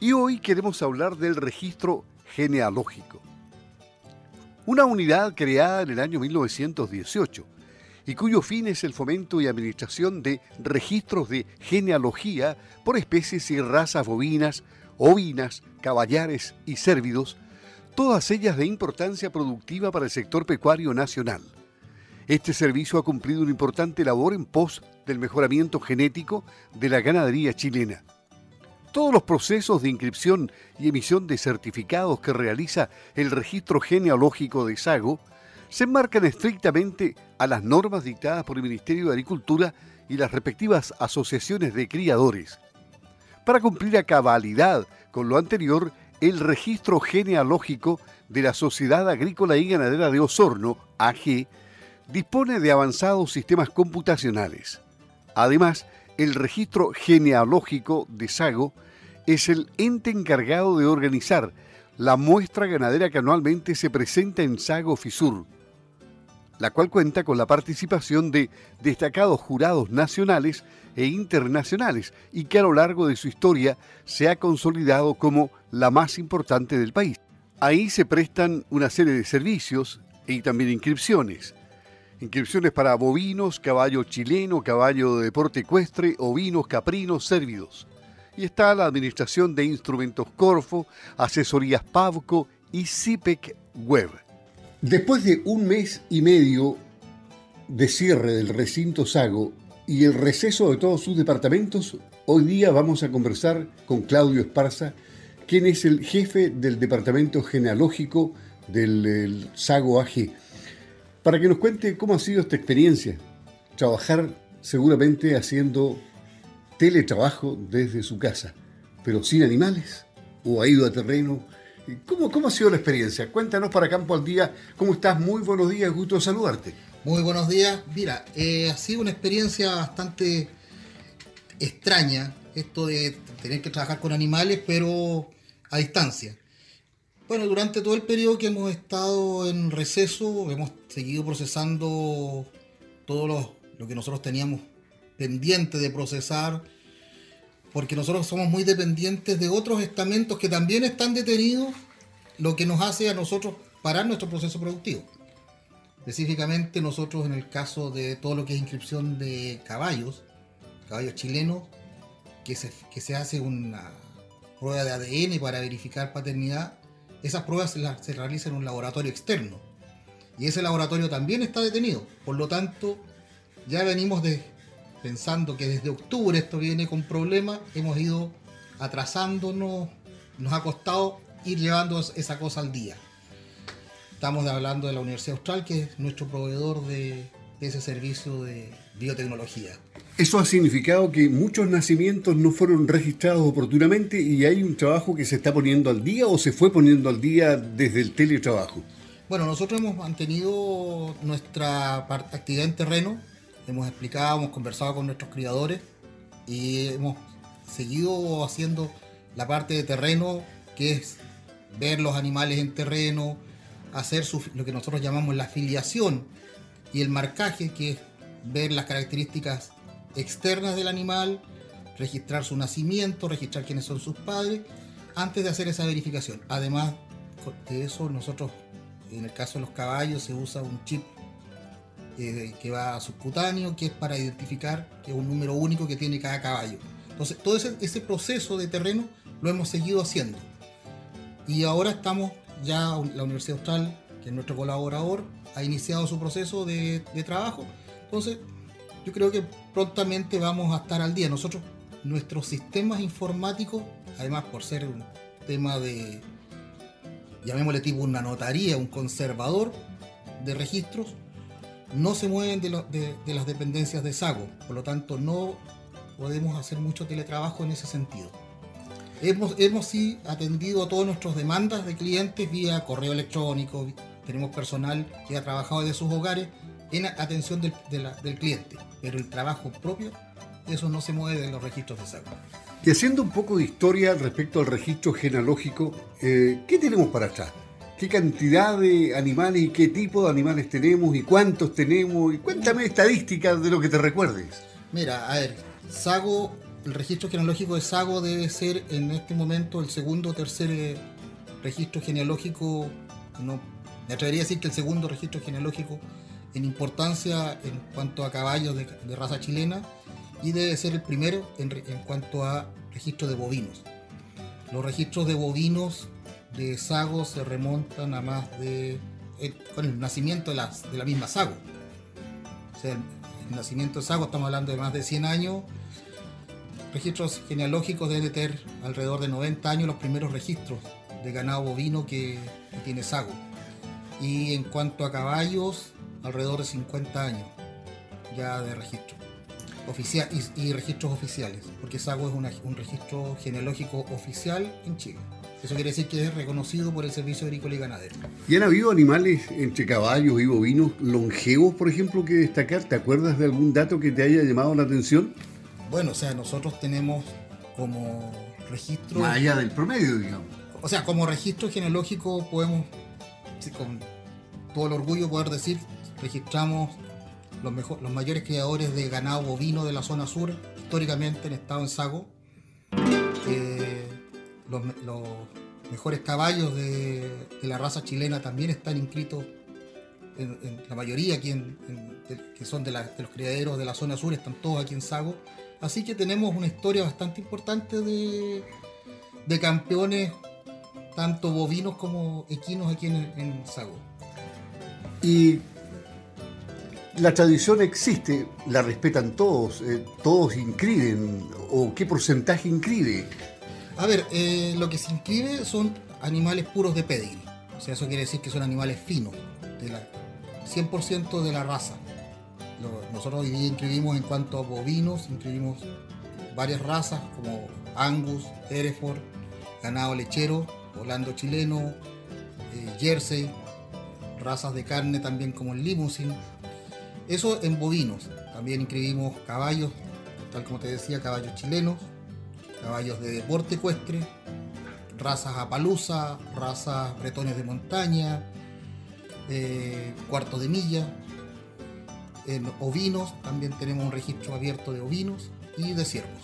Y hoy queremos hablar del registro genealógico. Una unidad creada en el año 1918 y cuyo fin es el fomento y administración de registros de genealogía por especies y razas bovinas, ovinas, caballares y cérvidos, todas ellas de importancia productiva para el sector pecuario nacional. Este servicio ha cumplido una importante labor en pos del mejoramiento genético de la ganadería chilena. Todos los procesos de inscripción y emisión de certificados que realiza el registro genealógico de Sago se enmarcan estrictamente a las normas dictadas por el Ministerio de Agricultura y las respectivas asociaciones de criadores. Para cumplir a cabalidad con lo anterior, el registro genealógico de la Sociedad Agrícola y Ganadera de Osorno, AG, dispone de avanzados sistemas computacionales. Además, el registro genealógico de Sago es el ente encargado de organizar la muestra ganadera que anualmente se presenta en Sago Fisur, la cual cuenta con la participación de destacados jurados nacionales e internacionales y que a lo largo de su historia se ha consolidado como la más importante del país. Ahí se prestan una serie de servicios y también inscripciones. Inscripciones para bovinos, caballo chileno, caballo de deporte ecuestre, ovinos, caprinos, cérvidos. Y está la Administración de Instrumentos Corfo, Asesorías Pavco y CIPEC Web. Después de un mes y medio de cierre del recinto Sago y el receso de todos sus departamentos, hoy día vamos a conversar con Claudio Esparza, quien es el jefe del departamento genealógico del Sago AG, para que nos cuente cómo ha sido esta experiencia, trabajar seguramente haciendo teletrabajo desde su casa, pero sin animales, o ha ido a terreno ¿Cómo, ¿Cómo ha sido la experiencia? Cuéntanos para Campo al Día, ¿cómo estás? Muy buenos días, gusto saludarte. Muy buenos días. Mira, eh, ha sido una experiencia bastante extraña esto de tener que trabajar con animales, pero a distancia. Bueno, durante todo el periodo que hemos estado en receso, hemos seguido procesando todo lo, lo que nosotros teníamos pendiente de procesar porque nosotros somos muy dependientes de otros estamentos que también están detenidos, lo que nos hace a nosotros parar nuestro proceso productivo. Específicamente nosotros en el caso de todo lo que es inscripción de caballos, caballos chilenos, que se, que se hace una prueba de ADN para verificar paternidad, esas pruebas se, se realizan en un laboratorio externo. Y ese laboratorio también está detenido. Por lo tanto, ya venimos de pensando que desde octubre esto viene con problemas, hemos ido atrasándonos, nos ha costado ir llevando esa cosa al día. Estamos hablando de la Universidad Austral, que es nuestro proveedor de, ese servicio de biotecnología. Eso ha significado que muchos nacimientos no fueron registrados oportunamente y hay un trabajo que se está poniendo al día o se fue poniendo al día desde el teletrabajo. Bueno, nosotros hemos mantenido nuestra actividad en terreno, hemos explicado, hemos conversado con nuestros criadores y hemos seguido haciendo la parte de terreno, que es ver los animales en terreno, hacer lo que nosotros llamamos la filiación y el marcaje, que es ver las características externas del animal, registrar su nacimiento, registrar quiénes son sus padres, antes de hacer esa verificación. Además de eso, nosotros, en el caso de los caballos, se usa un chip que va subcutáneo, que es para identificar que es un número único que tiene cada caballo. Entonces, todo ese, proceso de terreno lo hemos seguido haciendo. Y ahora estamos ya, la Universidad Austral, que es nuestro colaborador, ha iniciado su proceso de, de trabajo. Entonces, yo creo que prontamente vamos a estar al día. Nosotros, nuestros sistemas informáticos, además por ser un tema de, llamémosle tipo una notaría, un conservador de registros, no se mueven de, las dependencias de Sago, por lo tanto no podemos hacer mucho teletrabajo en ese sentido. Hemos, hemos sí atendido a todas nuestras demandas de clientes vía correo electrónico, tenemos personal que ha trabajado desde sus hogares en atención del, cliente, pero el trabajo propio, eso no se mueve de los registros de Sago. Y haciendo un poco de historia respecto al registro genealógico, eh, ¿qué tenemos para atrás? Qué cantidad de animales y qué tipo de animales tenemos y cuántos tenemos. Y cuéntame estadísticas de lo que te recuerdes. Mira, a ver, Sago el registro genealógico de Sago debe ser en este momento el segundo o tercer eh, registro genealógico, no, me atrevería a decir que el segundo registro genealógico en importancia en cuanto a caballos de, raza chilena y debe ser el primero en, cuanto a registro de bovinos. Los registros de bovinos de Sago se remontan a más de. Eh, con el nacimiento de la, de la misma Sago. O sea, el, nacimiento de Sago, estamos hablando de más de 100 años. Registros genealógicos deben tener alrededor de 90 años los primeros registros de ganado bovino que, tiene Sago. Y en cuanto a caballos, alrededor de 50 años ya de registro. Oficial, y, registros oficiales, porque Sago es un registro genealógico oficial en Chile. Eso quiere decir que es reconocido por el Servicio Agrícola y Ganadero. ¿Y han habido animales entre caballos y bovinos longevos, por ejemplo, que destacar? ¿Te acuerdas de algún dato que te haya llamado la atención? Bueno, o sea, nosotros tenemos como registro... Más allá del promedio, digamos. O sea, como registro genealógico podemos, con todo el orgullo poder decir, registramos los, mejor, los mayores criadores de ganado bovino de la zona sur, históricamente en estado en Sago. Eh, los, mejores caballos de, la raza chilena también están inscritos, en, la mayoría aquí que son de, los criaderos de la zona sur, están todos aquí en Sago. Así que tenemos una historia bastante importante de, campeones, tanto bovinos como equinos aquí en, Sago. Y la tradición existe, la respetan todos, eh, todos inscriben, o qué porcentaje inscribe. A ver, eh, lo que se inscribe son animales puros de pedigree. O sea, eso quiere decir que son animales finos, de la, 100% de la raza. nosotros hoy día inscribimos en cuanto a bovinos, inscribimos varias razas como Angus, Hereford, ganado lechero, Holando chileno, eh, Jersey, razas de carne también como el Limousin. Eso en bovinos. También inscribimos caballos, tal como te decía, caballos chilenos, caballos de deporte ecuestre, razas apalusa, razas bretones de montaña, eh, cuartos de milla, en ovinos, también tenemos un registro abierto de ovinos y de ciervos.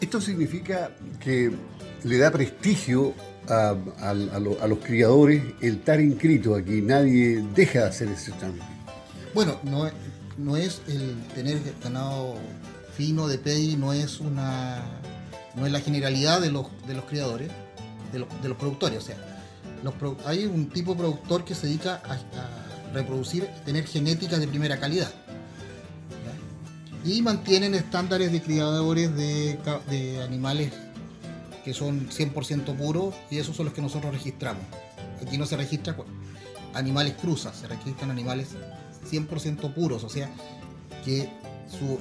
Esto significa que le da prestigio a, los criadores el estar inscrito aquí, nadie deja de hacer ese trámite. Bueno, no, no es el tener ganado fino de PEI no es una no es la generalidad de los, de los criadores, de los, productores. O sea, hay un tipo de productor que se dedica a, reproducir, tener genética de primera calidad. Y mantienen estándares de criadores de, de animales que son 100% puros y esos son los que nosotros registramos. Aquí no se registra animales cruzas, se registran animales 100% puros, o sea, que su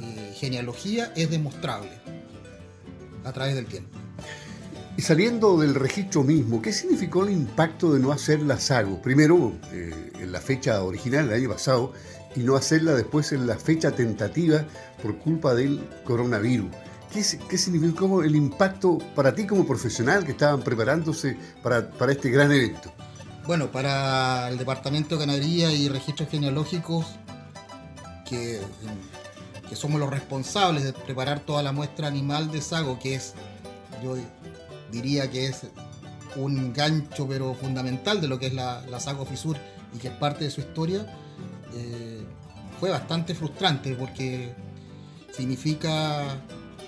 eh, genealogía es demostrable a través del tiempo. Y saliendo del registro mismo, ¿qué significó el impacto de no hacer la SAGO? Primero, eh, en la fecha original del año pasado, y no hacerla después en la fecha tentativa por culpa del coronavirus. ¿Qué, qué significó el impacto para ti como profesional que estaban preparándose para, para este gran evento? Bueno, para el Departamento de Ganadería y Registros Genealógicos, que que somos los responsables de preparar toda la muestra animal de Sago, que es, yo diría que es un gancho pero fundamental de lo que es la, Sago Fisur y que es parte de su historia, eh, fue bastante frustrante porque significa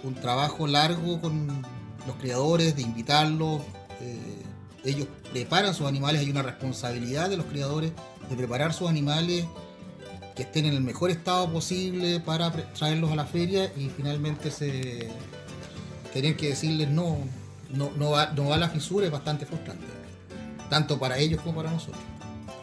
un trabajo largo con los criadores, de invitarlos. Eh, ellos preparan sus animales, hay una responsabilidad de los criadores de preparar sus animales que estén en el mejor estado posible para traerlos a la feria y finalmente se tener que decirles no, no, no, va, no va la fisura es bastante frustrante, tanto para ellos como para nosotros.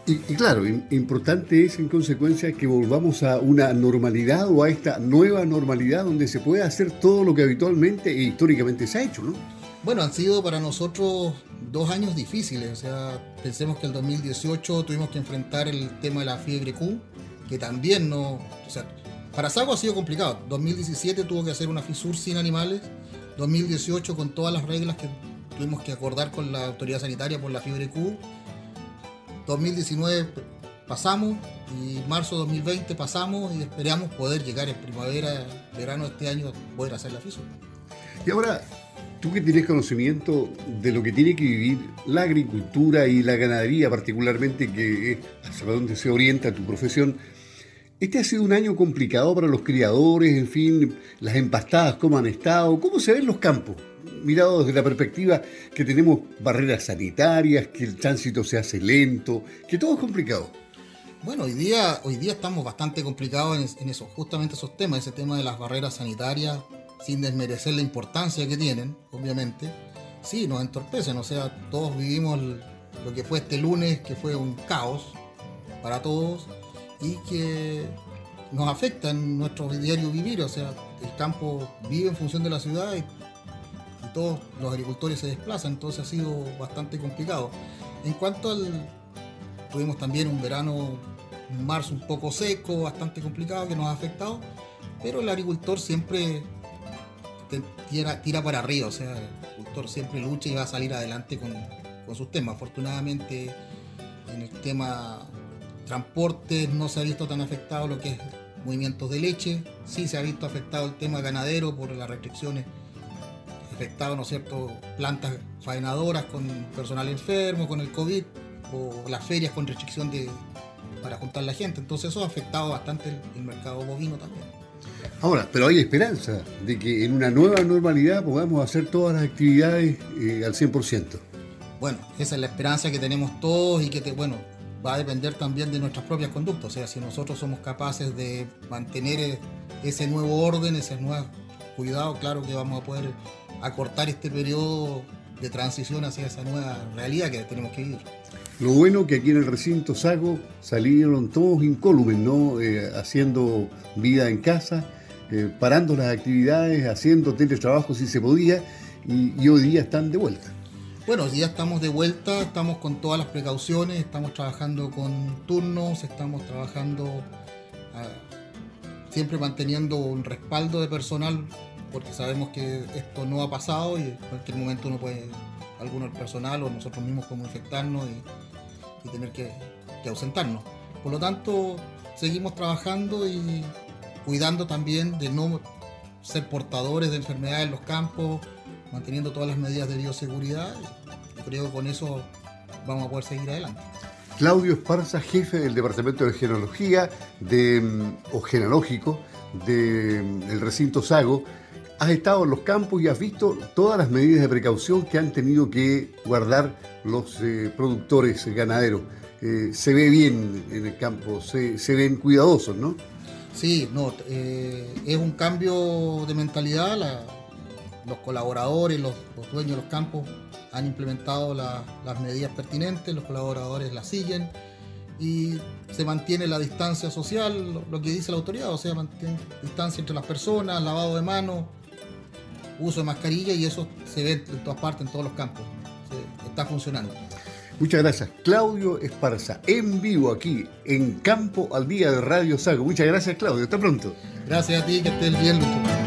Y, claro, importante es en consecuencia que volvamos a una normalidad o a esta nueva normalidad donde se puede hacer todo lo que habitualmente e históricamente se ha hecho, ¿no? Bueno, han sido para nosotros dos años difíciles, o sea, pensemos que el 2018 tuvimos que enfrentar el tema de la fiebre Q, también no. O sea, para Sago ha sido complicado. 2017 tuvo que hacer una FISUR sin animales. 2018 con todas las reglas que tuvimos que acordar con la autoridad sanitaria por la fiebre Q. 2019 pasamos y marzo 2020 pasamos y esperamos poder llegar en primavera, verano de este año, poder hacer la FISO. Y ahora, tú que tienes conocimiento de lo que tiene que vivir la agricultura y la ganadería, particularmente, que es hacia donde se orienta tu profesión, este ha sido un año complicado para los criadores, en fin, las empastadas, cómo han estado, cómo se ven los campos, mirado desde la perspectiva que tenemos barreras sanitarias, que el tránsito se hace lento, que todo es complicado. Bueno, hoy día, hoy día estamos bastante complicados en, eso, justamente esos temas, ese tema de las barreras sanitarias, sin desmerecer la importancia que tienen, obviamente. Sí, nos entorpecen, o sea, todos vivimos lo que fue este lunes, que fue un caos para todos y que nos afecta en nuestro diario vivir, o sea, el campo vive en función de la ciudad y, todos los agricultores se desplazan, entonces ha sido bastante complicado. En cuanto al, tuvimos también un verano un marzo un poco seco, bastante complicado, que nos ha afectado, pero el agricultor siempre tira, tira para arriba, o sea, el agricultor siempre lucha y va a salir adelante con, sus temas. Afortunadamente, en el tema transporte no se ha visto tan afectado lo que es movimientos de leche, sí se ha visto afectado el tema ganadero por las restricciones, afectado, ¿no es cierto?, plantas faenadoras con personal enfermo, con el COVID, o las ferias con restricción de, para juntar la gente. Entonces eso ha afectado bastante el, mercado bovino también. Ahora, pero hay esperanza de que en una nueva normalidad podamos hacer todas las actividades eh, al 100%. Bueno, esa es la esperanza que tenemos todos y que, bueno, va a depender también de nuestras propias conductas. O sea, si nosotros somos capaces de mantener e, ese nuevo orden, ese nuevo cuidado, claro que vamos a poder acortar este periodo de transición hacia esa nueva realidad que tenemos que vivir. Lo bueno que aquí en el recinto Sago salieron todos incólumes, ¿no? Eh, haciendo vida en casa, eh, parando las actividades, haciendo teletrabajo si se podía, y, hoy día están de vuelta. Bueno, día estamos de vuelta, estamos con todas las precauciones, estamos trabajando con turnos, estamos trabajando ah, siempre manteniendo un respaldo de personal, porque sabemos que esto no ha pasado y en cualquier momento uno puede alguno del personal o nosotros mismos podemos infectarnos y, tener que, ausentarnos. Por lo tanto, seguimos trabajando y cuidando también de no ser portadores de enfermedades en los campos, manteniendo todas las medidas de bioseguridad. Y creo que con eso vamos a poder seguir adelante. Claudio Esparza, jefe del Departamento de Genealogía de, o Genológico del recinto Sago, has estado en los campos y has visto todas las medidas de precaución que han tenido que guardar los eh, productores ganaderos. Eh, se ve bien en el campo, se, ven cuidadosos, ¿no? Sí, no, eh, es un cambio de mentalidad. Los colaboradores, los, dueños de los campos han implementado las medidas pertinentes, los colaboradores las siguen y se mantiene la distancia social, lo, lo que dice la autoridad, o sea, mantiene distancia entre las personas, lavado de manos, uso de mascarilla y eso se ve en todas partes, en todos los campos. está funcionando. Muchas gracias. Claudio Esparza, en vivo aquí en Campo al Día de Radio Sago. Muchas gracias, Claudio. Hasta pronto. Gracias a ti, que estés bien, Lucho.